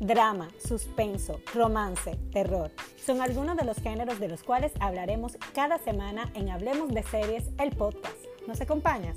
Drama, suspenso, romance, terror son algunos de los géneros de los cuales hablaremos cada semana en Hablemos de Series, el podcast. ¿Nos acompañas?